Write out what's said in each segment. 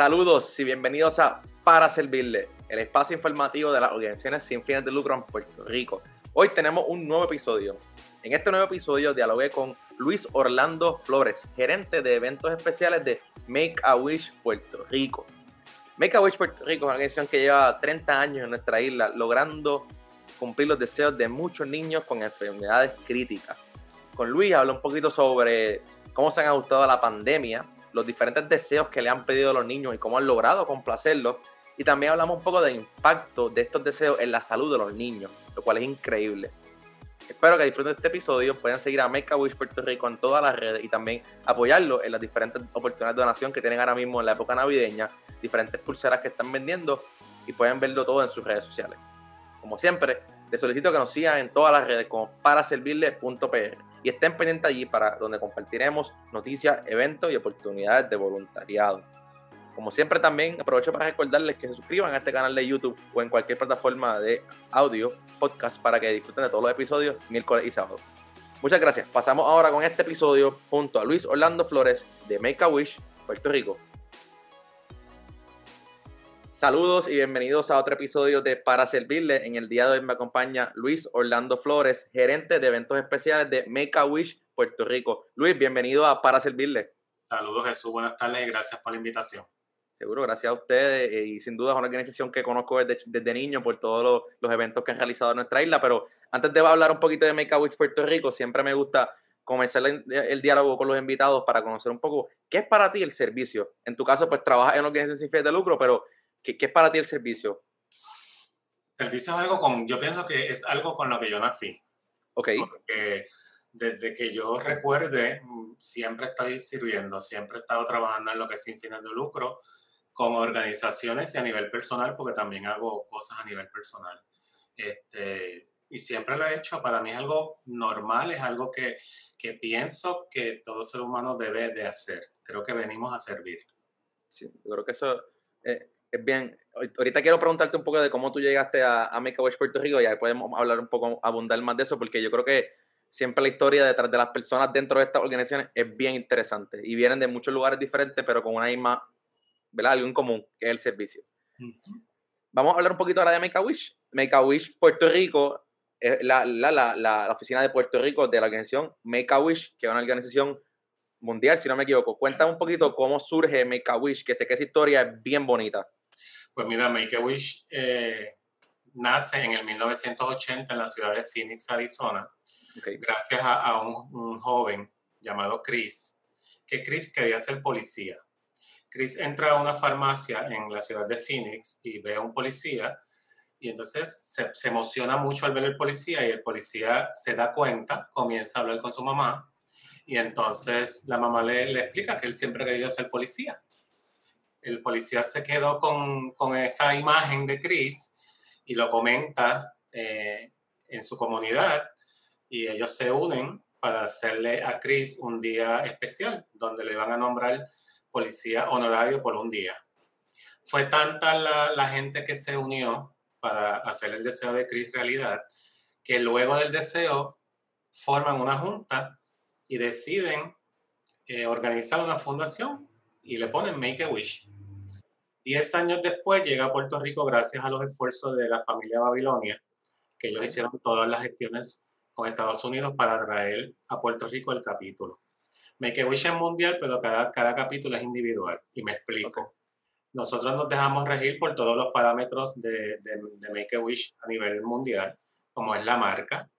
Saludos y bienvenidos a Para Servirle, el espacio informativo de las organizaciones sin fines de lucro en Puerto Rico. Hoy tenemos un nuevo episodio. En este nuevo episodio dialogué con Luis Orlando Flores, gerente de eventos especiales de Make a Wish Puerto Rico. Make a Wish Puerto Rico es una organización que lleva 30 años en nuestra isla, logrando cumplir los deseos de muchos niños con enfermedades críticas. Con Luis habló un poquito sobre cómo se han ajustado a la pandemia, los diferentes deseos que le han pedido a los niños y cómo han logrado complacerlos. Y también hablamos un poco del impacto de estos deseos en la salud de los niños, lo cual es increíble. Espero que disfruten este episodio, puedan seguir a Make a Wish Puerto Rico en todas las redes y también apoyarlo en las diferentes oportunidades de donación que tienen ahora mismo en la época navideña, diferentes pulseras que están vendiendo y pueden verlo todo en sus redes sociales. Como siempre, les solicito que nos sigan en todas las redes como paraservirle.pr y estén pendientes allí para donde compartiremos noticias, eventos y oportunidades de voluntariado. Como siempre también aprovecho para recordarles que se suscriban a este canal de YouTube o en cualquier plataforma de audio, podcast, para que disfruten de todos los episodios miércoles y sábado. Muchas gracias. Pasamos ahora con este episodio junto a Luis Orlando Flores de Make a Wish, Puerto Rico. Saludos y bienvenidos a otro episodio de Para Servirle. En el día de hoy me acompaña Luis Orlando Flores, gerente de eventos especiales de Make a Wish Puerto Rico. Luis, bienvenido a Para Servirle. Saludos Jesús, buenas tardes y gracias por la invitación. Seguro, gracias a ustedes eh, y sin duda es una organización que conozco desde, niño por todos los, eventos que han realizado en nuestra isla, pero antes de hablar un poquito de Make a Wish Puerto Rico, siempre me gusta comenzar el, el, diálogo con los invitados para conocer un poco qué es para ti el servicio. En tu caso, pues trabajas en una organización sin fines de lucro, pero ¿Qué, es para ti el servicio? Servicio es algo con, yo pienso que es algo con lo que yo nací. Ok. Porque desde que yo recuerde, mm, siempre estoy sirviendo, siempre he estado trabajando en lo que es sin fines de lucro, con organizaciones y a nivel personal, porque también hago cosas a nivel personal. Este, y siempre lo he hecho, para mí es algo normal, es algo que, que pienso que todo ser humano debe de hacer. Creo que venimos a servir. Sí, yo creo que eso eh, es bien. Ahorita quiero preguntarte un poco de cómo tú llegaste a, a Make a Wish Puerto Rico y ahí podemos hablar un poco, abundar más de eso, porque yo creo que siempre la historia detrás de las personas dentro de estas organizaciones es bien interesante y vienen de muchos lugares diferentes, pero con una misma, ¿verdad? Algo en común, que es el servicio. Vamos a hablar un poquito ahora de Make a Wish. Make a Wish Puerto Rico es la, la, la, la, oficina de Puerto Rico de la organización Make a Wish, que es una organización mundial, si no me equivoco. Cuéntame un poquito cómo surge Make a Wish, que sé que esa historia es bien bonita. Pues mira, Make a Wish eh, nace en el 1980 en la ciudad de Phoenix, Arizona, gracias a, un, joven llamado Chris, que Chris quería ser policía. Chris entra a una farmacia en la ciudad de Phoenix y ve a un policía y entonces se, se emociona mucho al ver al policía y el policía se da cuenta, comienza a hablar con su mamá y entonces la mamá le, le explica que él siempre ha querido ser policía el policía se quedó con, esa imagen de Chris y lo comenta eh, en su comunidad y ellos se unen para hacerle a Chris un día especial donde le van a nombrar policía honorario por un día. Fue tanta la, la gente que se unió para hacer el deseo de Chris realidad que luego del deseo forman una junta y deciden eh, organizar una fundación y le ponen Make a Wish. Diez años después llega a Puerto Rico gracias a los esfuerzos de la familia Babilonia, que ellos hicieron todas las gestiones con Estados Unidos para traer a Puerto Rico el capítulo. Make a Wish es mundial, pero cada, cada capítulo es individual. Y me explico. Nosotros nos dejamos regir por todos los parámetros de, de, de Make a Wish a nivel mundial, como es la marca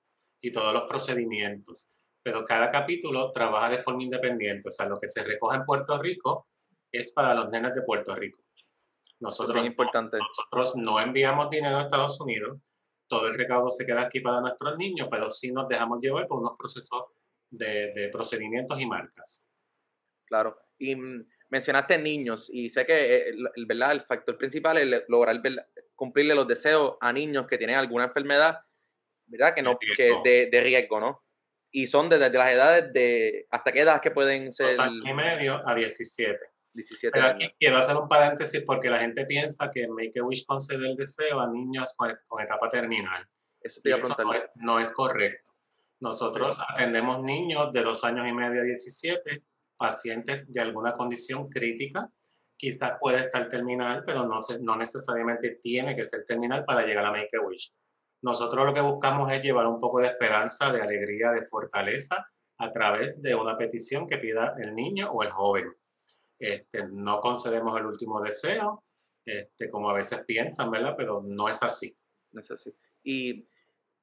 y todos los procedimientos. Pero cada capítulo trabaja de forma independiente. O sea, lo que se recoge en Puerto Rico es para los nenes de Puerto Rico. Nosotros, importante. nosotros no enviamos dinero a Estados Unidos, todo el recaudo se queda aquí para nuestros niños, pero sí nos dejamos llevar por unos procesos de, procedimientos y marcas. Claro, y mm, mencionaste niños, y sé que eh, el, ¿verdad? el factor principal es lograr cumplirle los deseos a niños que tienen alguna enfermedad, ¿verdad? Que no, de riesgo, que de, riesgo ¿no? Y son desde, las edades de, ¿hasta qué edad que pueden ser? Dos años y medio a 17. 17 Pero aquí quiero hacer un paréntesis porque la gente piensa que Make a Wish concede el deseo a niños con, etapa terminal. Eso, te no, es, correcto. Nosotros atendemos niños de 2 años y medio a 17, pacientes de alguna condición crítica quizás puede estar terminal, pero no, no necesariamente tiene que ser terminal para llegar a Make-A-Wish. Nosotros lo que buscamos es llevar un poco de esperanza, de alegría, de fortaleza a través de una petición que pida el niño o el joven. Este, no concedemos el último deseo, este, como a veces piensan, ¿verdad? Pero no es así. No es así. Y,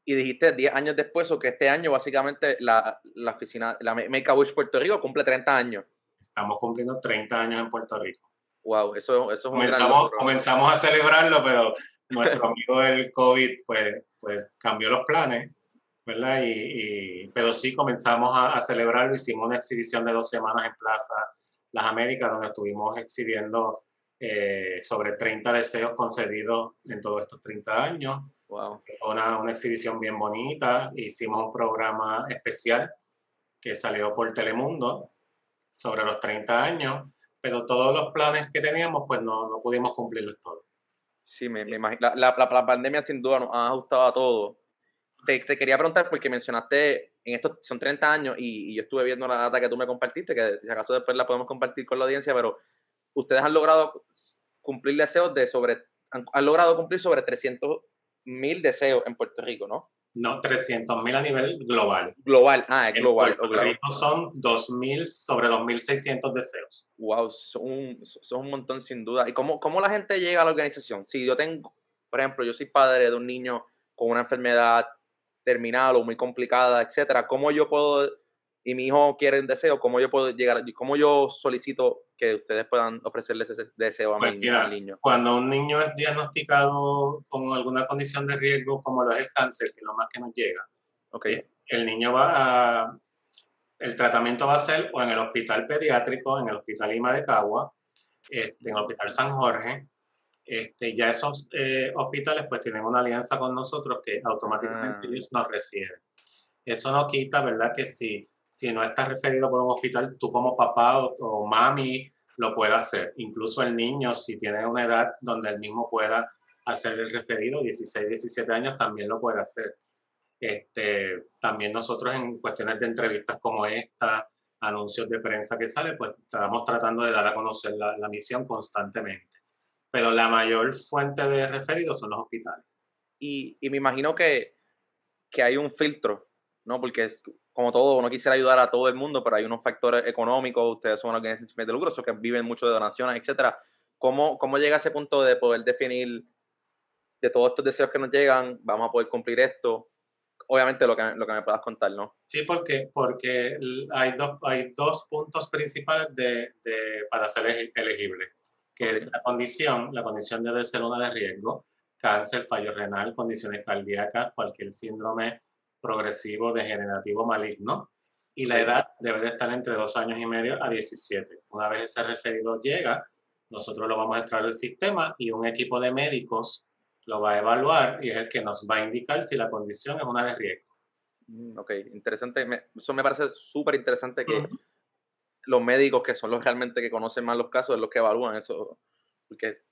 y dijiste 10 años después, o que este año básicamente la, la oficina, la Make a Wish Puerto Rico cumple 30 años. Estamos cumpliendo 30 años en Puerto Rico. Wow, eso, eso es comenzamos, comenzamos a celebrarlo, pero nuestro amigo del COVID pues, pues cambió los planes, ¿verdad? Y, pero sí comenzamos a, celebrarlo, hicimos una exhibición de dos semanas en Plaza Las Américas, donde estuvimos exhibiendo eh, sobre 30 deseos concedidos en todos estos 30 años. Wow. Fue una, una exhibición bien bonita, hicimos un programa especial que salió por Telemundo sobre los 30 años pero todos los planes que teníamos, pues no, no pudimos cumplirlos todos. Sí, me, imagino. La, la, la, pandemia sin duda nos ha ajustado a todo. Te, te, quería preguntar porque mencionaste, en estos son 30 años y, y, yo estuve viendo la data que tú me compartiste, que si acaso después la podemos compartir con la audiencia, pero ustedes han logrado cumplir deseos de sobre, han, han logrado cumplir sobre 300 mil deseos en Puerto Rico, ¿no? No, 300 mil a nivel global. Global, ah, es global. Son 2.000 sobre 2.600 deseos. Wow, son un, son un montón sin duda. ¿Y cómo, cómo la gente llega a la organización? Si yo tengo, por ejemplo, yo soy padre de un niño con una enfermedad terminal o muy complicada, etcétera, ¿cómo yo puedo y mi hijo quiere un deseo, ¿cómo yo puedo llegar, cómo yo solicito que ustedes puedan ofrecerle ese deseo a mi pues niño? Cuando un niño es diagnosticado con alguna condición de riesgo, como lo es el cáncer, que es lo más que nos llega, okay. Eh, el niño va a, el tratamiento va a ser o en el hospital pediátrico, en el hospital Lima de Cagua, este, en el hospital San Jorge, este, ya esos eh, hospitales pues tienen una alianza con nosotros que automáticamente ah. ellos nos refieren. Eso no quita, ¿verdad? Que si si no estás referido por un hospital, tú como papá o, mami lo puedes hacer. Incluso el niño, si tiene una edad donde el mismo pueda hacer el referido, 16, 17 años, también lo puede hacer. Este, también nosotros en cuestiones de entrevistas como esta, anuncios de prensa que sale, pues estamos tratando de dar a conocer la, la misión constantemente. Pero la mayor fuente de referidos son los hospitales. Y, y me imagino que, que hay un filtro, ¿no? Porque es, como todo, uno quisiera ayudar a todo el mundo, pero hay unos factores económicos, ustedes son una organización de lucro, que viven mucho de donaciones, etcétera. ¿Cómo, ¿Cómo llega a ese punto de poder definir de todos estos deseos que nos llegan, vamos a poder cumplir esto? Obviamente lo que, lo que me puedas contar, ¿no? Sí, porque, porque hay, dos, hay dos puntos principales de, de, para ser elegible, que es la condición, la condición debe ser una de riesgo, cáncer, fallo renal, condiciones cardíacas, cualquier síndrome progresivo degenerativo maligno y la edad debe de estar entre dos años y medio a 17. Una vez ese referido llega, nosotros lo vamos a extraer del sistema y un equipo de médicos lo va a evaluar y es el que nos va a indicar si la condición es una de riesgo. Mm, ok, interesante. eso me parece súper interesante que los médicos, que son los realmente que conocen más los casos, es los que evalúan eso. Porque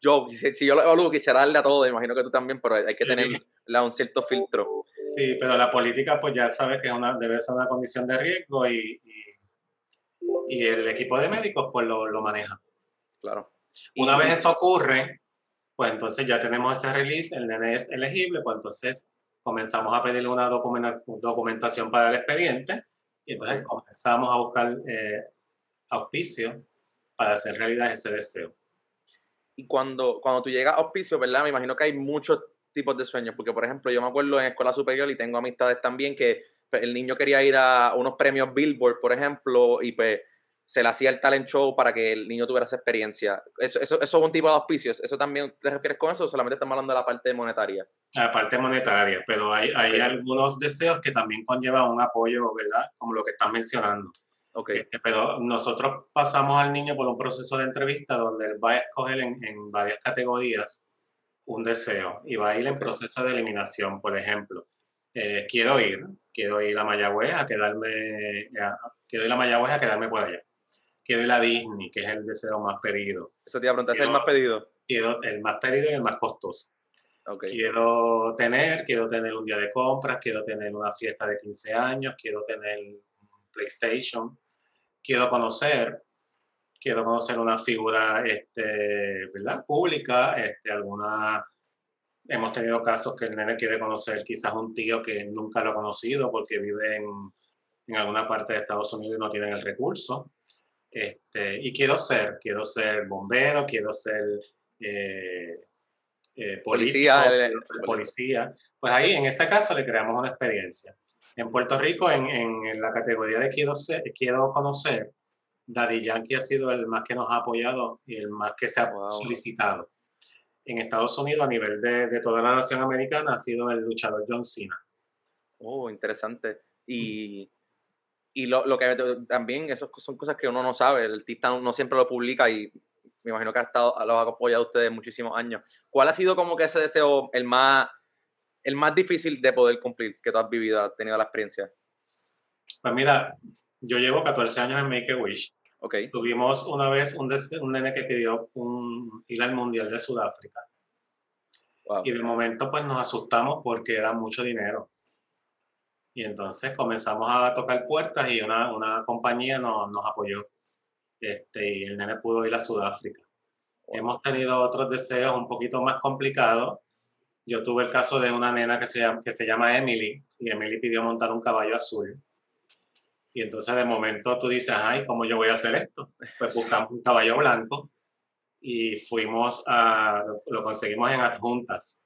yo, si, yo lo evalúo, quisiera darle a todo, imagino que tú también, pero hay que tener un cierto filtro. Sí, pero la política, pues ya sabes que una, debe ser una condición de riesgo y, y, el equipo de médicos, pues lo, lo maneja. Claro. Una vez eso ocurre, pues entonces ya tenemos ese release, el nene es elegible, pues entonces comenzamos a pedirle una documentación para el expediente y entonces comenzamos a buscar eh, auspicio para hacer realidad ese deseo. Y cuando, cuando tú llegas a auspicio, ¿verdad? Me imagino que hay muchos tipos de sueños, porque por ejemplo yo me acuerdo en escuela superior y tengo amistades también que pues, el niño quería ir a unos premios Billboard, por ejemplo, y pues se le hacía el talent show para que el niño tuviera esa experiencia. Eso, eso, eso es un tipo de auspicios. ¿Eso también te refieres con eso o solamente estamos hablando de la parte monetaria? La parte monetaria, pero hay, hay algunos deseos que también conllevan un apoyo, ¿verdad? Como lo que estás mencionando. Okay. Este, pero nosotros pasamos al niño por un proceso de entrevista donde él va a escoger en, en, varias categorías un deseo y va a ir en proceso de eliminación, por ejemplo. Eh, quiero ir, quiero ir a Mayagüez a quedarme, quiero ir a Mayagüez a quedarme por allá. Quiero ir a Disney, que es el deseo más pedido. Eso te iba a preguntar, ¿es el más pedido? Quiero el más pedido y el más costoso. Okay. Quiero tener, quiero tener un día de compras, quiero tener una fiesta de 15 años, quiero tener PlayStation, quiero conocer quiero conocer una figura este, ¿verdad? pública, este, alguna... Hemos tenido casos que el nene quiere conocer quizás un tío que nunca lo ha conocido porque vive en, en alguna parte de Estados Unidos y no tienen el recurso. Este, y quiero ser, quiero ser bombero, quiero ser eh, eh, policía, policía. Pues ahí, en ese caso, le creamos una experiencia. En Puerto Rico, en, en la categoría de quiero, ser, quiero conocer, Daddy Yankee ha sido el más que nos ha apoyado y el más que se ha solicitado. En Estados Unidos, a nivel de, de, toda la nación americana, ha sido el luchador John Cena. Oh, interesante. Y, y lo, lo, que también, eso son cosas que uno no sabe. El artista no, siempre lo publica y me imagino que ha estado, los ha apoyado a ustedes muchísimos años. ¿Cuál ha sido como que ese deseo el más, el más difícil de poder cumplir que tú has vivido, has tenido la experiencia? Pues mira, yo llevo 14 años en Make a Wish Okay. Tuvimos una vez un, un nene que pidió un, ir al Mundial de Sudáfrica. Y de momento pues nos asustamos porque era mucho dinero. Y entonces comenzamos a tocar puertas y una, una compañía nos, nos apoyó. Este, y el nene pudo ir a Sudáfrica. Hemos tenido otros deseos un poquito más complicados. Yo tuve el caso de una nena que se, que se llama Emily y Emily pidió montar un caballo azul. Y entonces de momento tú dices, ay, ¿cómo yo voy a hacer esto? Pues buscamos un caballo blanco y fuimos a, lo conseguimos en adjuntas.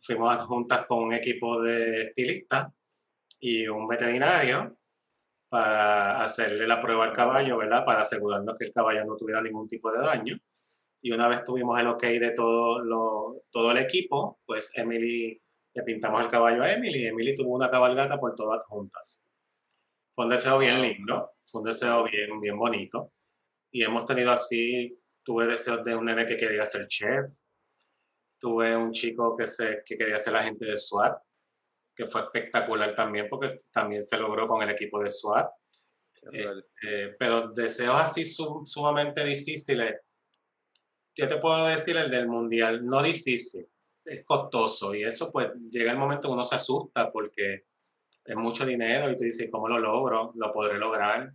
Fuimos adjuntas con un equipo de estilistas y un veterinario para hacerle la prueba al caballo, ¿verdad? Para asegurarnos que el caballo no tuviera ningún tipo de daño. Y una vez tuvimos el ok de todo, lo, todo el equipo, pues Emily, le pintamos el caballo a Emily y Emily tuvo una cabalgata por todas juntas. Fue un deseo bien lindo, fue un deseo bien, bien bonito. Y hemos tenido así, tuve deseos de un nene que quería ser chef, tuve un chico que, se, que quería ser agente de SWAT, que fue espectacular también porque también se logró con el equipo de SWAT. Eh, eh, pero deseos así sumamente difíciles, yo te puedo decir el del mundial, no difícil, es costoso y eso pues llega el momento que uno se asusta porque es mucho dinero y tú dices, ¿cómo lo logro? ¿Lo podré lograr?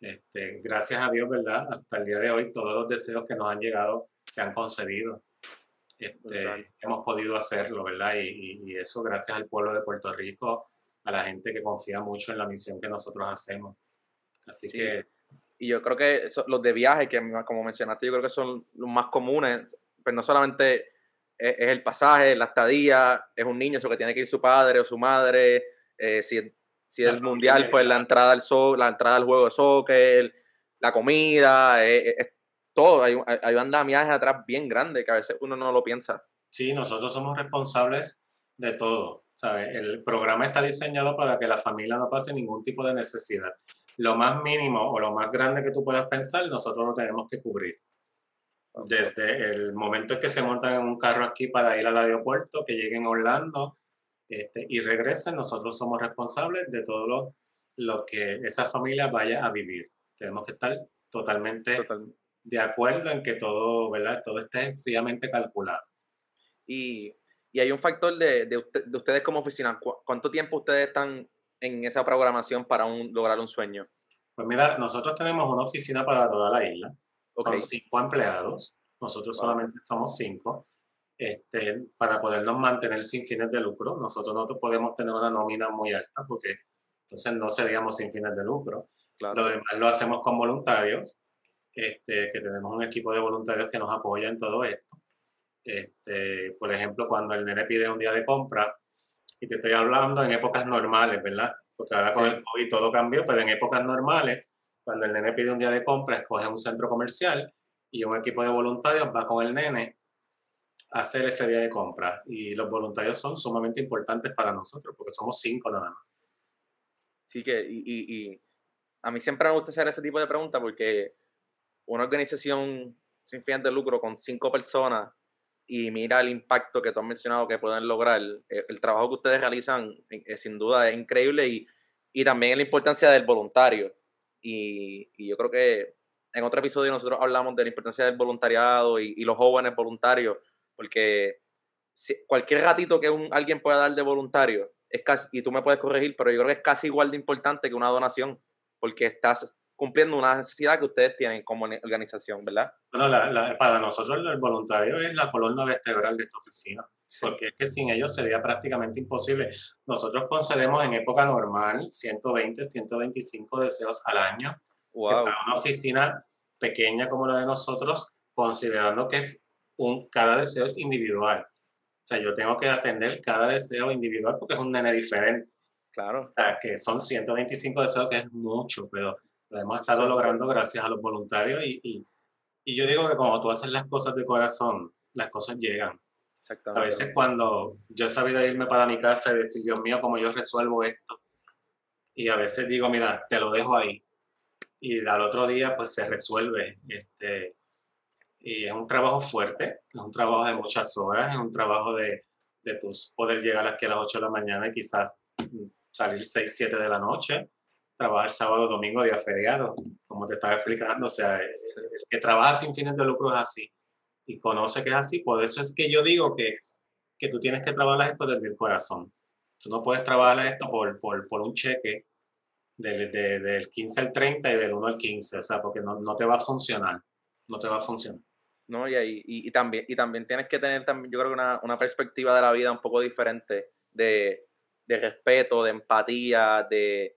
Este, gracias a Dios, ¿verdad? Hasta el día de hoy todos los deseos que nos han llegado se han concedido. Este, hemos podido hacerlo, ¿verdad? Y, eso gracias al pueblo de Puerto Rico, a la gente que confía mucho en la misión que nosotros hacemos. Así que... Y yo creo que los de viaje, que como mencionaste, yo creo que son los más comunes, pero no solamente es, es el pasaje, la estadía, es un niño, eso que tiene que ir su padre o su madre, eh, si, si es mundial, pues la entrada al so, la entrada al juego de soccer, la comida, eh, eh, todo. Hay, hay andamiajes atrás bien grande que a veces uno no lo piensa. Sí, nosotros somos responsables de todo. ¿sabes? El programa está diseñado para que la familia no pase ningún tipo de necesidad. Lo más mínimo o lo más grande que tú puedas pensar, nosotros lo tenemos que cubrir. Desde el momento en que se montan en un carro aquí para ir al aeropuerto, que lleguen a Orlando, este, y regresen, nosotros somos responsables de todo lo, lo, que esa familia vaya a vivir. Tenemos que estar totalmente de acuerdo en que todo, ¿verdad? todo esté fríamente calculado. Y, y hay un factor de, de, ustedes como oficina. ¿Cuánto tiempo ustedes están en esa programación para un, lograr un sueño? Pues mira, nosotros tenemos una oficina para toda la isla, con cinco empleados. Nosotros solamente somos cinco este, para podernos mantener sin fines de lucro. Nosotros no podemos tener una nómina muy alta porque entonces no seríamos sin fines de lucro. Lo demás lo hacemos con voluntarios, este, que tenemos un equipo de voluntarios que nos apoya en todo esto. Este, por ejemplo, cuando el nene pide un día de compra, y te estoy hablando en épocas normales, ¿verdad? Porque ahora con el COVID todo cambió, pero en épocas normales, cuando el nene pide un día de compra, escoge un centro comercial y un equipo de voluntarios va con el nene hacer ese día de compra. Y los voluntarios son sumamente importantes para nosotros, porque somos cinco nada más. Sí, que, y, y, a mí siempre me gusta hacer ese tipo de preguntas porque una organización sin fin de lucro con cinco personas y mira el impacto que tú has mencionado que pueden lograr, eh, el, trabajo que ustedes realizan eh, sin duda es increíble y, y también la importancia del voluntario. Y, yo creo que en otro episodio nosotros hablamos de la importancia del voluntariado y, los jóvenes voluntarios porque cualquier ratito que alguien pueda dar de voluntario, es casi, y tú me puedes corregir, pero yo creo que es casi igual de importante que una donación, porque estás cumpliendo una necesidad que ustedes tienen como organización, ¿verdad? Bueno, para nosotros el voluntario es la columna vertebral de esta oficina, porque es que sin ellos sería prácticamente imposible. Nosotros concedemos en época normal 120, 125 deseos al año. Wow. Para una oficina pequeña como la de nosotros, considerando que es un, cada deseo es individual. O sea, yo tengo que atender cada deseo individual porque es un nene diferente. Claro. O sea, que son 125 deseos, que es mucho, pero lo hemos estado logrando gracias a los voluntarios y, y, y, yo digo que cuando tú haces las cosas de corazón, las cosas llegan. A veces cuando yo he sabido irme para mi casa y decir, Dios mío, ¿cómo yo resuelvo esto? Y a veces digo, mira, te lo dejo ahí. Y al otro día, pues se resuelve. Este, y es un trabajo fuerte, es un trabajo de muchas horas, es un trabajo de, de tus poder llegar aquí a las 8 de la mañana y quizás salir 6, 7 de la noche trabajar sábado, domingo, día feriado, como te estaba explicando. O sea, que trabaja sin fines de lucro es así y conoce que es así. Por eso es que yo digo que, que tú tienes que trabajar esto desde el corazón. Tú no puedes trabajar esto por, por, por un cheque desde del 15 al 30 y del 1 al 15, o sea, porque no, no te va a funcionar. No te va a funcionar. No, y, y, y, también, y también tienes que tener, también, yo creo que una, una perspectiva de la vida un poco diferente de, de respeto, de empatía, de,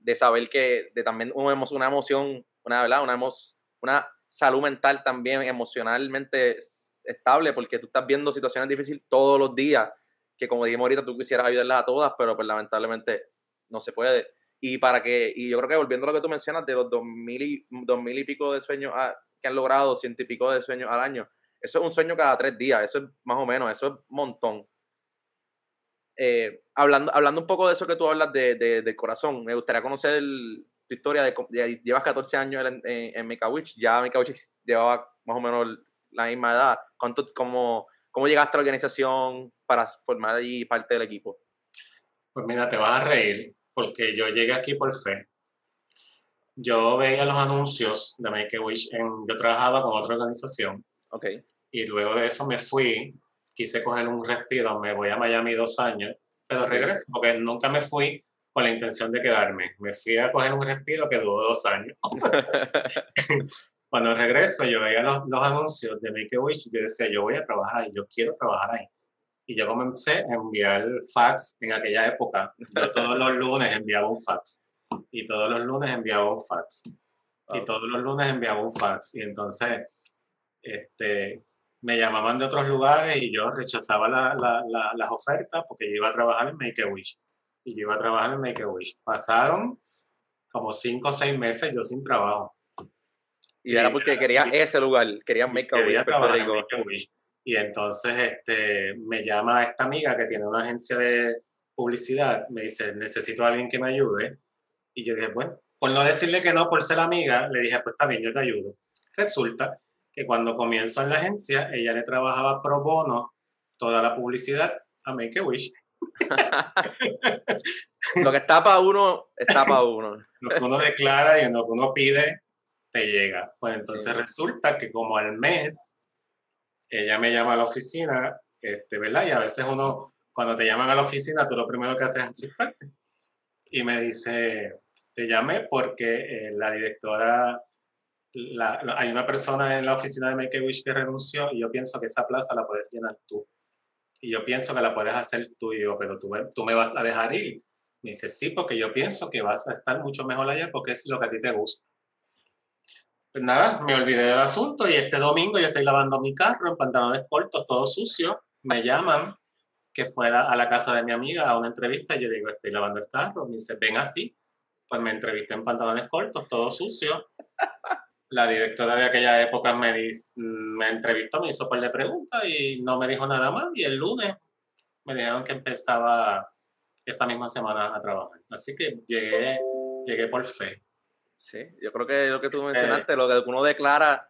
de saber que de también una emoción, una, ¿verdad? Una, una salud mental también emocionalmente estable, porque tú estás viendo situaciones difíciles todos los días, que como dijimos ahorita, tú quisieras ayudarlas a todas, pero pues lamentablemente no se puede. Y para que, y yo creo que volviendo a lo que tú mencionas, de los dos mil y, dos mil y pico de sueños que han logrado, ciento y pico de sueños al año, eso es un sueño cada tres días, eso es más o menos, eso es un montón. Eh, hablando, hablando un poco de eso que tú hablas de, de, corazón, me gustaría conocer tu historia. De, llevas 14 años en, en, Make Witch, ya Make Witch llevaba más o menos la misma edad. ¿Cuánto, cómo, ¿Cómo llegaste a la organización para formar allí parte del equipo? Pues mira, te vas a reír porque yo llegué aquí por fe. Yo veía los anuncios de Make a Wish, en, yo trabajaba con otra organización. Okay. Y luego de eso me fui quise coger un respiro, me voy a Miami dos años, pero regreso, porque nunca me fui con la intención de quedarme. Me fui a coger un respiro que duró dos años. Cuando regreso, yo veía los, los anuncios de Make a Wish y yo decía, yo voy a trabajar ahí, yo quiero trabajar ahí. Y yo comencé a enviar fax en aquella época. Yo todos los lunes enviaba un fax. Y todos los lunes enviaba un fax. Y todos los lunes enviaba un fax. Y entonces, este, me llamaban de otros lugares y yo rechazaba la, la, las ofertas porque yo iba a trabajar en Make a Wish. Y yo iba a trabajar en Make a Wish. Pasaron como cinco o seis meses yo sin trabajo. Y, era porque quería ese lugar, quería Make a Wish. Y entonces este, me llama esta amiga que tiene una agencia de publicidad, me dice, necesito a alguien que me ayude. Y yo dije, bueno, por no decirle que no, por ser amiga, le dije, pues está bien, yo te ayudo. Resulta que cuando comienzo en la agencia, ella le trabajaba pro bono toda la publicidad a Make a Wish. lo que está para uno, está para uno. lo que uno declara y lo que uno pide, te llega. Pues entonces resulta que como al mes, ella me llama a la oficina, este, ¿verdad? Y a veces uno, cuando te llaman a la oficina, tú lo primero que haces es asustarte. Y me dice, te llamé porque eh, la directora hay una persona en la oficina de Make a Wish que renunció y yo pienso que esa plaza la puedes llenar tú. Y yo pienso que la puedes hacer tú y yo, pero tú, tú me vas a dejar ir. Me dice, sí, porque yo pienso que vas a estar mucho mejor allá porque es lo que a ti te gusta. Pues nada, me olvidé del asunto y este domingo yo estoy lavando mi carro en pantalones cortos, todo sucio. Me llaman que fuera a la casa de mi amiga a una entrevista. Y yo digo, estoy lavando el carro. Me dice, ven así. Pues me entrevisté en pantalones cortos, todo sucio la directora de aquella época me, me entrevistó, me hizo un par de preguntas y no me dijo nada más. Y el lunes me dijeron que empezaba esa misma semana a trabajar. Así que llegué, llegué por fe. Sí, yo creo que lo que tú mencionaste, lo que uno declara,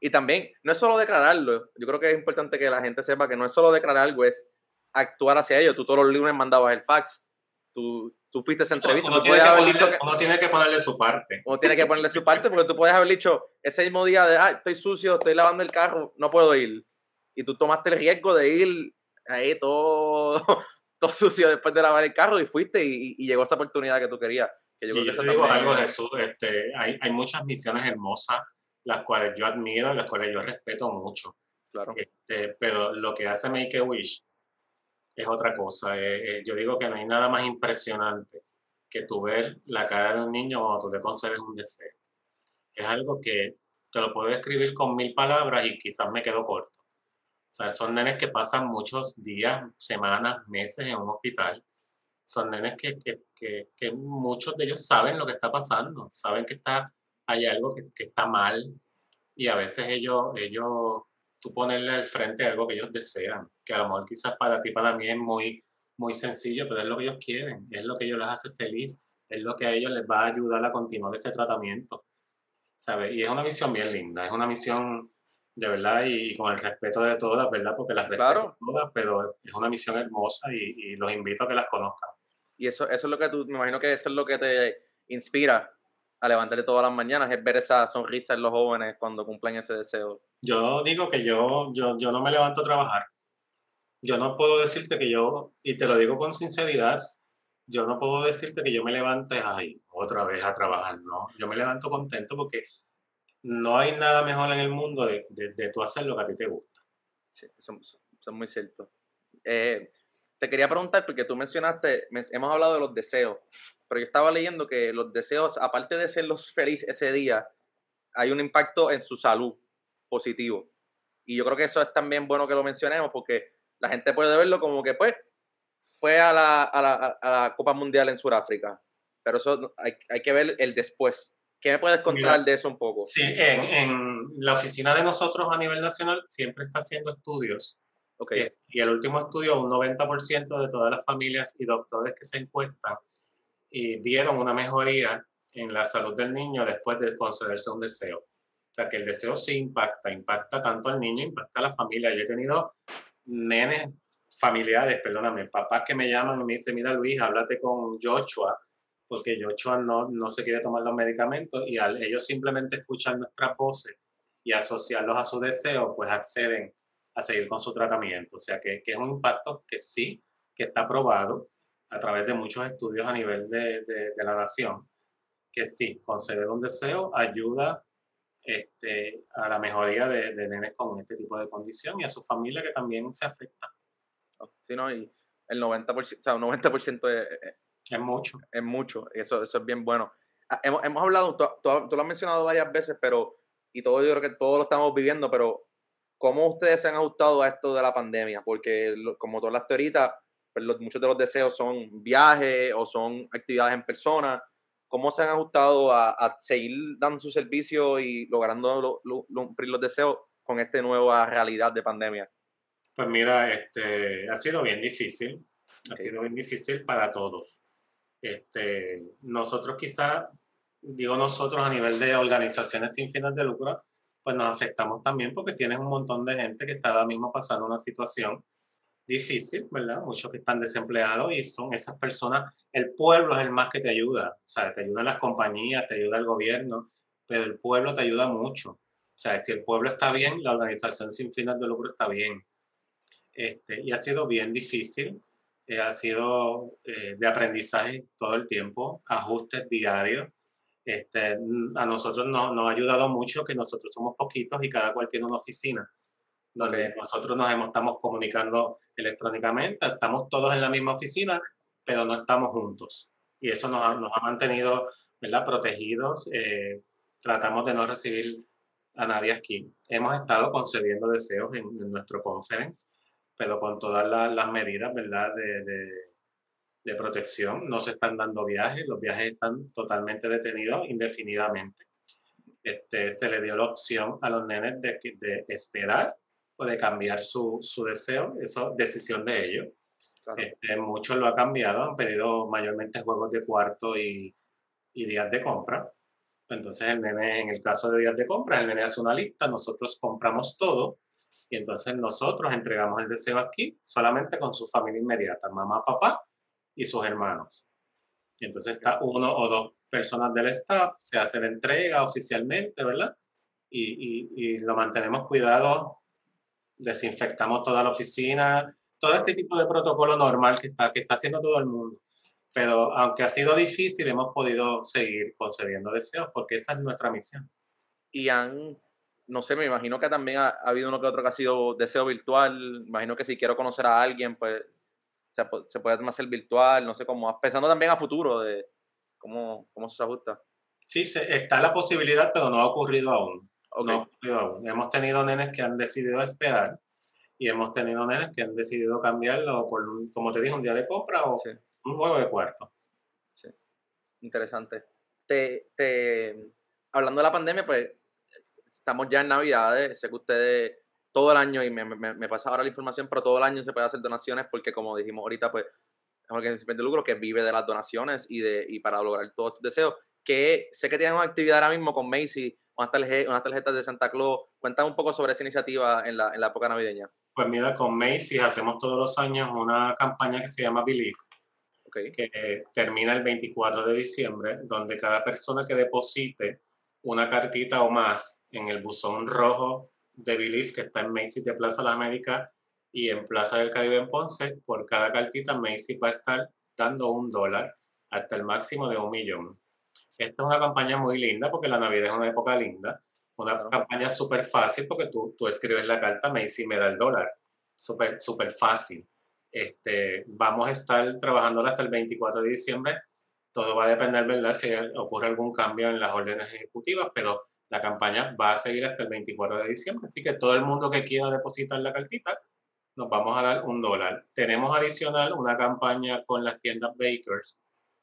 y también no es solo declararlo, yo creo que es importante que la gente sepa que no es solo declarar algo, es actuar hacia ello. Tú todos los lunes mandabas el fax, tú tú fuiste a esa entrevista. Uno, tiene, que ponerle, tiene que ponerle su parte. Uno tiene que ponerle su parte porque tú puedes haber dicho ese mismo día de, ah, estoy sucio, estoy lavando el carro, no puedo ir. Y tú tomaste el riesgo de ir ahí todo, todo sucio después de lavar el carro y fuiste y, llegó esa oportunidad que tú querías. Que yo, creo que digo algo, Jesús, este, hay, hay muchas misiones hermosas, las cuales yo admiro, las cuales yo respeto mucho. Claro. Este, pero lo que hace Make a Wish es otra cosa. Eh, eh, yo digo que no hay nada más impresionante que tú ver la cara de un niño cuando tú le concedes un deseo. Es algo que te lo puedo escribir con mil palabras y quizás me quedo corto. O sea, son nenes que pasan muchos días, semanas, meses en un hospital. Son nenes que, que, que, que muchos de ellos saben lo que está pasando, saben que está, hay algo que está mal y a veces ellos, ellos, tú ponerle al frente algo que ellos desean, que a lo mejor quizás para ti, para mí es muy, muy sencillo, pero es lo que ellos quieren, es lo que ellos les hace feliz, es lo que a ellos les va a ayudar a continuar ese tratamiento. ¿Sabes? Y es una misión bien linda, es una misión de verdad y, con el respeto de todas, ¿verdad? Porque las respeto todas, pero es una misión hermosa y, los invito a que las conozcan. Y eso, eso es lo que tú, me imagino que eso es lo que te inspira a levantarte todas las mañanas, es ver esa sonrisa en los jóvenes cuando cumplen ese deseo. Yo digo que yo, yo, yo no me levanto a trabajar. Yo no puedo decirte que yo, y te lo digo con sinceridad, yo no puedo decirte que yo me levante, ay, otra vez a trabajar, no. Yo me levanto contento porque no hay nada mejor en el mundo de, de, tú hacer lo que a ti te gusta. Sí, eso, es muy cierto. Eh, te quería preguntar, porque tú mencionaste, hemos hablado de los deseos, pero yo estaba leyendo que los deseos, aparte de serlos felices ese día, hay un impacto en su salud positivo. Y yo creo que eso es también bueno que lo mencionemos, porque la gente puede verlo como que, pues, fue a la, a la, a la Copa Mundial en Sudáfrica, pero eso hay, hay que ver el después ¿Qué me puedes contar de eso un poco? Sí, en, en, la oficina de nosotros a nivel nacional siempre está haciendo estudios. Okay. Eh, y el último estudio, un 90% de todas las familias y doctores que se encuestan y vieron una mejoría en la salud del niño después de concederse un deseo. O sea, que el deseo sí impacta, impacta tanto al niño, impacta a la familia. Yo he tenido nenes familiares, perdóname, papás que me llaman y me dicen, mira Luis, háblate con Joshua, porque Joshua no, no se quiere tomar los medicamentos y al ellos simplemente escuchar nuestras voces y asociarlos a su deseo, pues acceden a seguir con su tratamiento. O sea que, que es un impacto que sí, que está probado a través de muchos estudios a nivel de, de, de la nación, que sí, conceder un deseo ayuda este, a la mejoría de, de, nenes con este tipo de condición y a su familia que también se afecta. Sí, no, y el 90%, o sea, un 90% es, es mucho. Es mucho, eso, eso es bien bueno. Ah, hemos, hemos hablado, tú, tú, lo has mencionado varias veces, pero, y todo yo creo que todos lo estamos viviendo, pero ¿cómo ustedes se han ajustado a esto de la pandemia? Porque como todas las teorías, pues muchos de los deseos son viajes o son actividades en persona. ¿Cómo se han ajustado a, a seguir dando su servicio y logrando cumplir los deseos con esta nueva realidad de pandemia? Pues mira, este, ha sido bien difícil, ha sido bien difícil para todos. Este, nosotros quizá, digo nosotros a nivel de organizaciones sin fines de lucro, pues nos afectamos también porque tienes un montón de gente que está ahora mismo pasando una situación difícil, ¿verdad? Muchos que están desempleados y son esas personas, el pueblo es el más que te ayuda, o sea, te ayudan las compañías, te ayuda el gobierno, pero el pueblo te ayuda mucho. O sea, si el pueblo está bien, la organización sin fines de lucro está bien. Este, y ha sido bien difícil eh, ha sido eh, de aprendizaje todo el tiempo, ajustes diarios. Este, a nosotros nos, nos, ha ayudado mucho que nosotros somos poquitos y cada cual tiene una oficina donde nosotros nos estamos comunicando electrónicamente, estamos todos en la misma oficina, pero no estamos juntos. Y eso nos ha, nos ha mantenido ¿verdad? protegidos. Eh, tratamos de no recibir a nadie aquí. Hemos estado concediendo deseos en, en nuestro conference pero con todas las, medidas, ¿verdad? De, de, de, protección. No se están dando viajes, los viajes están totalmente detenidos indefinidamente. Este, se le dio la opción a los nenes de, de esperar o de cambiar su, su deseo, eso decisión de ellos. Este, muchos lo han cambiado, han pedido mayormente juegos de cuarto y, y días de compra. Entonces el nene, en el caso de días de compra, el nene hace una lista, nosotros compramos todo y entonces nosotros entregamos el deseo aquí solamente con su familia inmediata, mamá, papá y sus hermanos. Y entonces está uno o dos personas del staff, se hace la entrega oficialmente, ¿verdad? Y, y, lo mantenemos cuidado, desinfectamos toda la oficina, todo este tipo de protocolo normal que está, que está haciendo todo el mundo. Pero aunque ha sido difícil, hemos podido seguir concediendo deseos porque esa es nuestra misión. Y han, no sé, me imagino que también ha, habido uno que otro que ha sido deseo virtual. Imagino que si quiero conocer a alguien, pues se, se puede hacer virtual, no sé cómo, pensando también a futuro de cómo, cómo se ajusta. Sí, está la posibilidad, pero no ha ocurrido aún. No ha ocurrido aún. Hemos tenido nenes que han decidido esperar y hemos tenido nenes que han decidido cambiarlo por, como te dije, un día de compra o un juego de cuarto. Sí. Interesante. Te, te, hablando de la pandemia, pues estamos ya en Navidades. Sé que ustedes todo el año, y me, me, me, pasa ahora la información, pero todo el año se puede hacer donaciones porque, como dijimos ahorita, pues es una organización de lucro que vive de las donaciones y, de, y para lograr todos tus deseos. Que sé que tienen una actividad ahora mismo con Macy, unas tarjetas, unas tarjetas de Santa Claus. Cuéntame un poco sobre esa iniciativa en la, en la época navideña. Pues mira, con Macy hacemos todos los años una campaña que se llama Believe, que termina el 24 de diciembre, donde cada persona que deposite una cartita o más en el buzón rojo de Believe, que está en Macy's de Plaza de la América y en Plaza del Caribe en Ponce, por cada cartita Macy's va a estar dando un dólar hasta el máximo de un millón. Esta es una campaña muy linda porque la Navidad es una época linda. Una campaña súper fácil porque tú, tú escribes la carta Macy me da el dólar. Súper super fácil. Este, vamos a estar trabajando hasta el 24 de diciembre. Todo va a depender, ¿verdad? Si ocurre algún cambio en las órdenes ejecutivas, pero la campaña va a seguir hasta el 24 de diciembre. Así que todo el mundo que quiera depositar la cartita, nos vamos a dar un dólar. Tenemos adicional una campaña con las tiendas Bakers.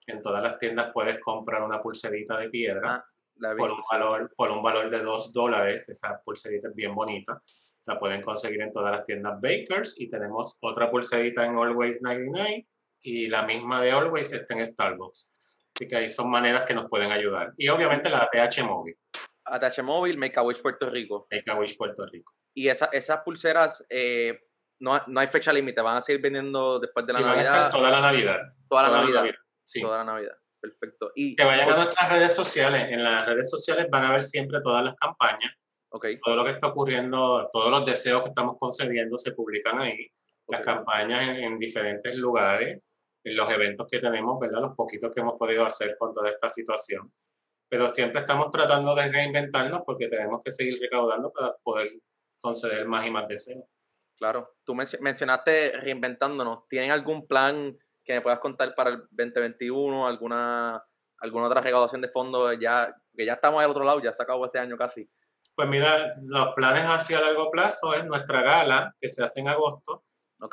En todas las tiendas puedes comprar una pulserita de piedra ah, por, un valor, por un valor de dos dólares. Esa pulserita es bien bonita. La pueden conseguir en todas las tiendas Bakers. Y tenemos otra pulserita en Always 99 y la misma de Always está en Starbucks. Así que ahí son maneras que nos pueden ayudar. Y obviamente la ATH móvil. ATH móvil, Make a Wish Puerto Rico. Make a Wish Puerto Rico. Y esa, esas pulseras, eh, no, no, hay fecha límite, van a seguir vendiendo después de la Navidad. Toda la Navidad. Toda la Navidad. Sí. Toda la Navidad. Perfecto. Y, que vayan a nuestras redes sociales. En las redes sociales van a ver siempre todas las campañas. Okay. Todo lo que está ocurriendo, todos los deseos que estamos concediendo se publican ahí. Las campañas en, en, diferentes lugares, en los eventos que tenemos, ¿verdad? Los poquitos que hemos podido hacer con toda esta situación. Pero siempre estamos tratando de reinventarnos porque tenemos que seguir recaudando para poder conceder más y más deseos. Claro, tú mencionaste reinventándonos. ¿Tienen algún plan que me puedas contar para el 2021? ¿Alguna, alguna otra recaudación de fondos? Ya, que ya estamos al otro lado, ya se acabó este año casi. Pues mira, los planes hacia largo plazo es nuestra gala que se hace en agosto.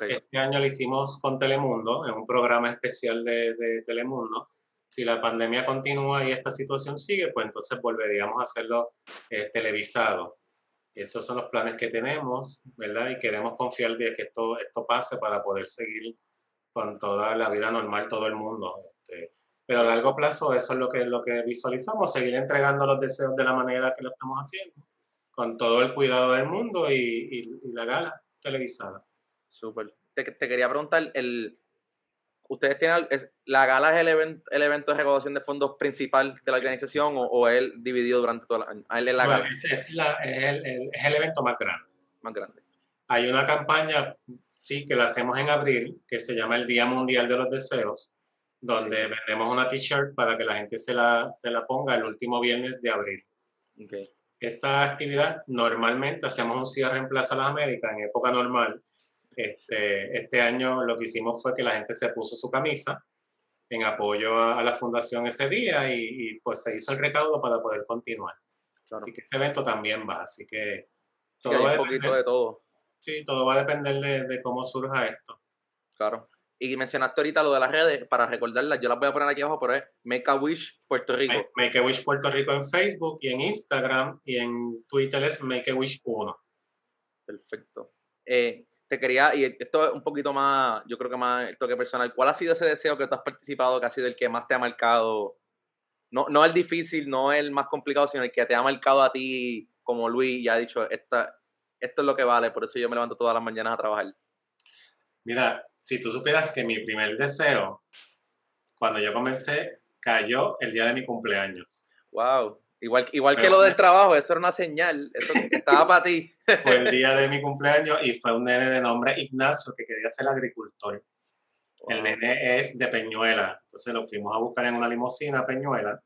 Este año lo hicimos con Telemundo, en un programa especial de, de, Telemundo. Si la pandemia continúa y esta situación sigue, pues entonces volveríamos a hacerlo eh, televisado. Esos son los planes que tenemos, ¿verdad? Y queremos confiar de que esto, esto pase para poder seguir con toda la vida normal todo el mundo. Este, pero a largo plazo eso es lo que, lo que visualizamos, seguir entregando los deseos de la manera que lo estamos haciendo, con todo el cuidado del mundo y, la gala televisada. Súper. Te, te, quería preguntar, el, ¿Ustedes tienen, la gala es el, evento, el evento de recaudación de fondos principal de la organización o, es el dividido durante todo el año? es, la gala? Es, la, es, el, es, el, evento más grande. Más grande. Hay una campaña, sí, que la hacemos en abril, que se llama el Día Mundial de los Deseos, donde vendemos una t-shirt para que la gente se la, se la ponga el último viernes de abril. Okay. Esta actividad, normalmente hacemos un cierre en Plaza Las Américas en época normal, este, este año lo que hicimos fue que la gente se puso su camisa en apoyo a, la fundación ese día y, pues se hizo el recaudo para poder continuar. Así que ese evento también va, así que todo va a depender, de todo. Sí, todo va a depender de, cómo surja esto. Claro. Y mencionaste ahorita lo de las redes, para recordarlas, yo las voy a poner aquí abajo, pero es Make a Wish Puerto Rico. Make, a Wish Puerto Rico en Facebook y en Instagram y en Twitter es Make a Wish 1. Perfecto. Eh, te quería, y esto es un poquito más, yo creo que más el toque personal, ¿cuál ha sido ese deseo que tú has participado que ha sido el que más te ha marcado? No, no el difícil, no el más complicado, sino el que te ha marcado a ti, como Luis ya ha dicho, esta, esto es lo que vale, por eso yo me levanto todas las mañanas a trabajar. Mira, si tú supieras que mi primer deseo, cuando yo comencé, cayó el día de mi cumpleaños. Wow. Igual, igual que lo del trabajo, eso era una señal, eso estaba para ti. Fue el día de mi cumpleaños y fue un nene de nombre Ignacio que quería ser agricultor. El nene es de Peñuela, entonces lo fuimos a buscar en una limusina Peñuela,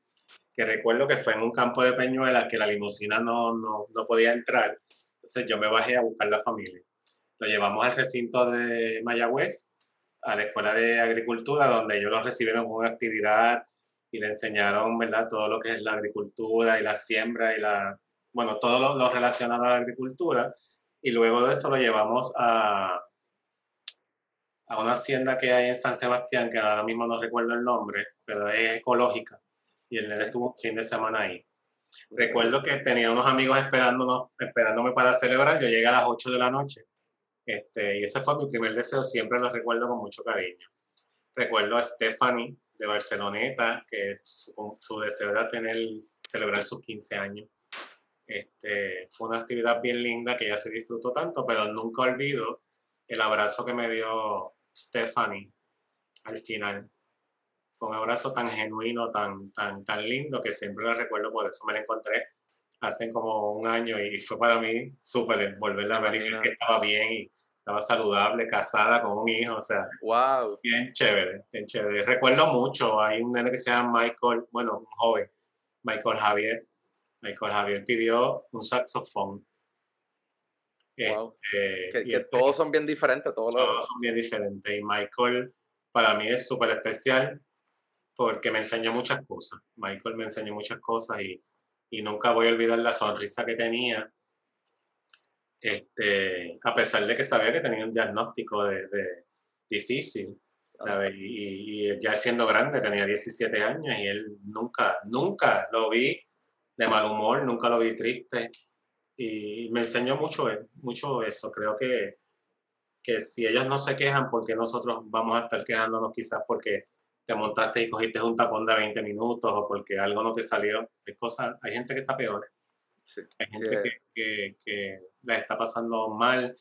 que recuerdo que fue en un campo de Peñuela que la limusina no, no, no podía entrar, entonces yo me bajé a buscar la familia. Lo llevamos al recinto de Mayagüez, a la Escuela de Agricultura, donde ellos lo recibieron con una actividad y le enseñaron, ¿verdad?, todo lo que es la agricultura y la siembra y la, bueno, todo lo, relacionado a la agricultura. Y luego de eso lo llevamos a, a una hacienda que hay en San Sebastián, que ahora mismo no recuerdo el nombre, pero es ecológica. Y nene estuvo un fin de semana ahí. Recuerdo que tenía unos amigos esperándonos, esperándome para celebrar. Yo llegué a las 8 de la noche. Este, y ese fue mi primer deseo, siempre lo recuerdo con mucho cariño. Recuerdo a Stephanie de Barceloneta, que su, su deseo era tener, celebrar sus 15 años. Este, fue una actividad bien linda que ya se disfrutó tanto, pero nunca olvido el abrazo que me dio Stephanie al final. Fue un abrazo tan genuino, tan, tan, tan lindo que siempre lo recuerdo, por eso me lo encontré hace como un año y fue para mí súper volverla a ver que estaba bien y estaba saludable, casada con un hijo, o sea, wow. bien chévere, bien chévere. Recuerdo mucho, hay un nene que se llama Michael, bueno, un joven, Michael Javier. Michael Javier pidió un saxofón. Wow. Este, que, todos son bien diferentes, todos, todos son bien diferentes. Y Michael para mí es súper especial porque me enseñó muchas cosas. Michael me enseñó muchas cosas y, y nunca voy a olvidar la sonrisa que tenía este, a pesar de que sabía que tenía un diagnóstico de, difícil, Y, ya siendo grande, tenía 17 años y él nunca, nunca lo vi de mal humor, nunca lo vi triste. Y me enseñó mucho, mucho eso. Creo que, que si ellos no se quejan, porque nosotros vamos a estar quejándonos quizás porque te montaste y cogiste un tapón de 20 minutos o porque algo no te salió. Hay cosas, hay gente que está peor. Hay gente que, que, la está pasando mal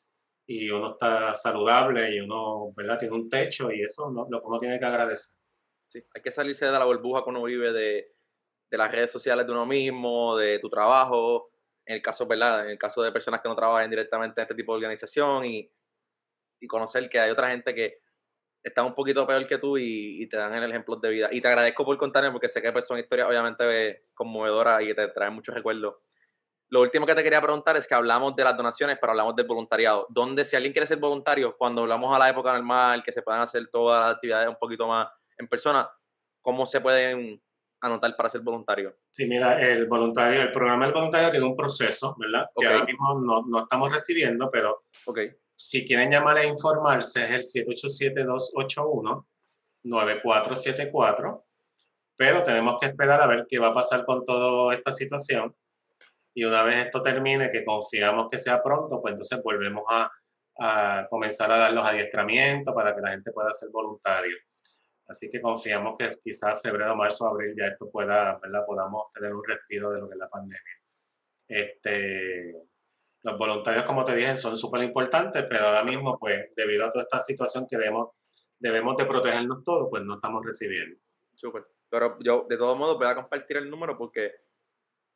y uno está saludable y uno, ¿verdad? Tiene un techo y eso no, lo uno tiene que agradecer. Sí, hay que salirse de la burbuja que uno vive de, de las redes sociales de uno mismo, de tu trabajo, en el caso, ¿verdad? En el caso de personas que no trabajan directamente en este tipo de organización y, y conocer que hay otra gente que está un poquito peor que tú y, te dan el ejemplo de vida. Y te agradezco por contarme porque sé que pues, son historias obviamente conmovedoras y que te traen muchos recuerdos. Lo último que te quería preguntar es que hablamos de las donaciones, pero hablamos del voluntariado. ¿Dónde, si alguien quiere ser voluntario, cuando hablamos a la época normal, que se puedan hacer todas las actividades un poquito más en persona, ¿cómo se pueden anotar para ser voluntario? Sí, mira, el voluntario, el programa del voluntario tiene un proceso, ¿verdad? Que ahora mismo no, no, estamos recibiendo, pero okay. si quieren llamar a informarse es el 787-281-9474, pero tenemos que esperar a ver qué va a pasar con toda esta situación y una vez esto termine, que confiamos que sea pronto, pues entonces volvemos a, a comenzar a dar los adiestramientos para que la gente pueda ser voluntario. Así que confiamos que quizás febrero, marzo, abril ya esto pueda, ¿verdad? Podamos tener un respiro de lo que es la pandemia. Este, los voluntarios, como te dije, son súper importantes, pero ahora mismo, pues, debido a toda esta situación que debemos, debemos de protegernos todos, pues no estamos recibiendo. Súper. Pero yo, de todos modos, voy a compartir el número porque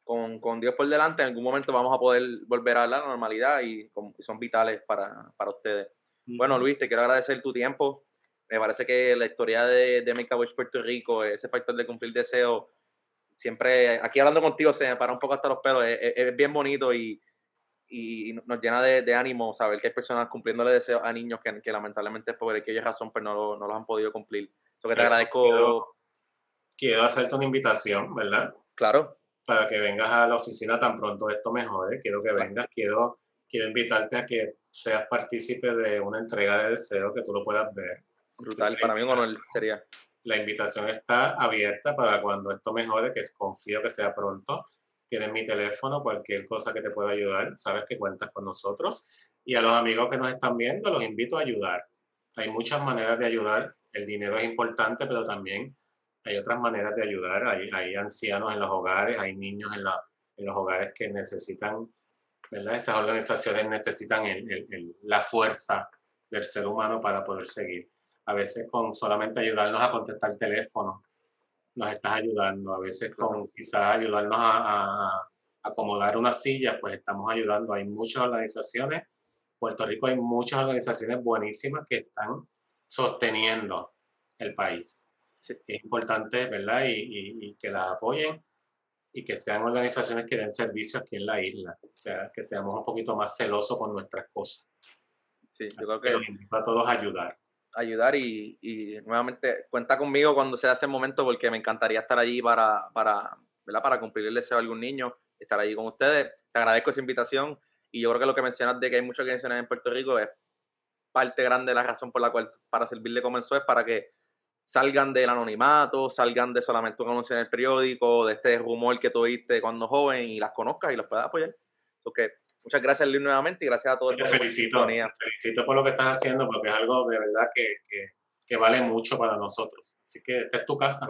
con, con, Dios por delante, en algún momento vamos a poder volver a la normalidad y, son vitales para, para ustedes. Bueno, Luis, te quiero agradecer tu tiempo. Me parece que la historia de, de Make a Wish Puerto Rico, ese factor de cumplir deseos, siempre, aquí hablando contigo, se me para un poco hasta los pelos. Es, bien bonito y, y, nos llena de, de, ánimo saber que hay personas cumpliéndole deseos a niños que, que lamentablemente por aquella razón pues no, no los han podido cumplir. Eso que te agradezco. Quiero, quiero hacerte una invitación, ¿verdad? Claro para que vengas a la oficina tan pronto esto mejore. Quiero que vengas, quiero, quiero invitarte a que seas partícipe de una entrega de deseo que tú lo puedas ver. Brutal, para mí un honor sería. La invitación está abierta para cuando esto mejore, que confío que sea pronto. Tienes mi teléfono, cualquier cosa que te pueda ayudar, sabes que cuentas con nosotros. Y a los amigos que nos están viendo, los invito a ayudar. Hay muchas maneras de ayudar. El dinero es importante, pero también hay otras maneras de ayudar, hay, hay ancianos en los hogares, hay niños en, la, en, los hogares que necesitan, ¿verdad? Esas organizaciones necesitan el, el, la fuerza del ser humano para poder seguir. A veces con solamente ayudarnos a contestar el teléfono, nos estás ayudando. A veces con quizás ayudarnos a, a acomodar una silla, pues estamos ayudando. Hay muchas organizaciones, Puerto Rico hay muchas organizaciones buenísimas que están sosteniendo el país. Es importante, ¿verdad? Y, que las apoyen y que sean organizaciones que den servicio aquí en la isla. O sea, que seamos un poquito más celosos con nuestras cosas. Sí, yo creo que, los invito a todos a ayudar. Ayudar y, nuevamente cuenta conmigo cuando sea ese momento porque me encantaría estar allí para, para, ¿verdad? para cumplir el deseo de algún niño, estar allí con ustedes. Te agradezco esa invitación y yo creo que lo que mencionas de que hay muchas organizaciones en Puerto Rico es parte grande de la razón por la cual para servirle comenzó es para que salgan del anonimato, salgan de solamente un anuncio en el periódico, de este rumor que tuviste cuando joven y las conozcas y los puedas apoyar. Porque muchas gracias Luis nuevamente y gracias a todos. Te felicito, te felicito por lo que estás haciendo porque es algo de verdad que, que, vale mucho para nosotros. Así que esta es tu casa.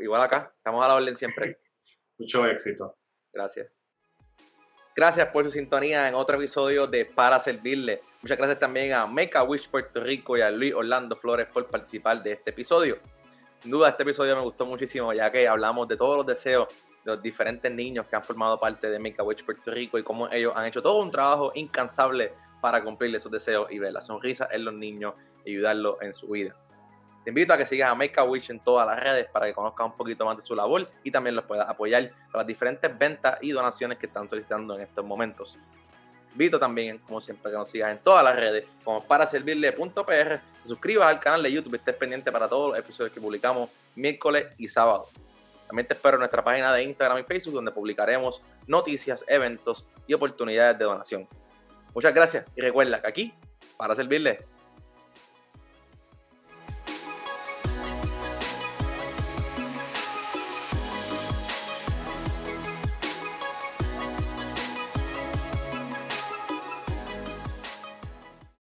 igual acá, estamos a la orden siempre. Mucho éxito. Gracias. Gracias por su sintonía en otro episodio de Para Servirle. Muchas gracias también a Make a Wish Puerto Rico y a Luis Orlando Flores por participar de este episodio. Sin duda, este episodio me gustó muchísimo, ya que hablamos de todos los deseos de los diferentes niños que han formado parte de Make a Wish Puerto Rico y cómo ellos han hecho todo un trabajo incansable para cumplir esos deseos y ver la sonrisa en los niños y ayudarlos en su vida. Te invito a que sigas a Make a Wish en todas las redes para que conozcas un poquito más de su labor y también los puedas apoyar con las diferentes ventas y donaciones que están solicitando en estos momentos. Invito también, como siempre, que nos sigas en todas las redes como para servirle.pr, suscribas al canal de YouTube y estés pendiente para todos los episodios que publicamos miércoles y sábado. También te espero en nuestra página de Instagram y Facebook donde publicaremos noticias, eventos y oportunidades de donación. Muchas gracias y recuerda que aquí, para servirle,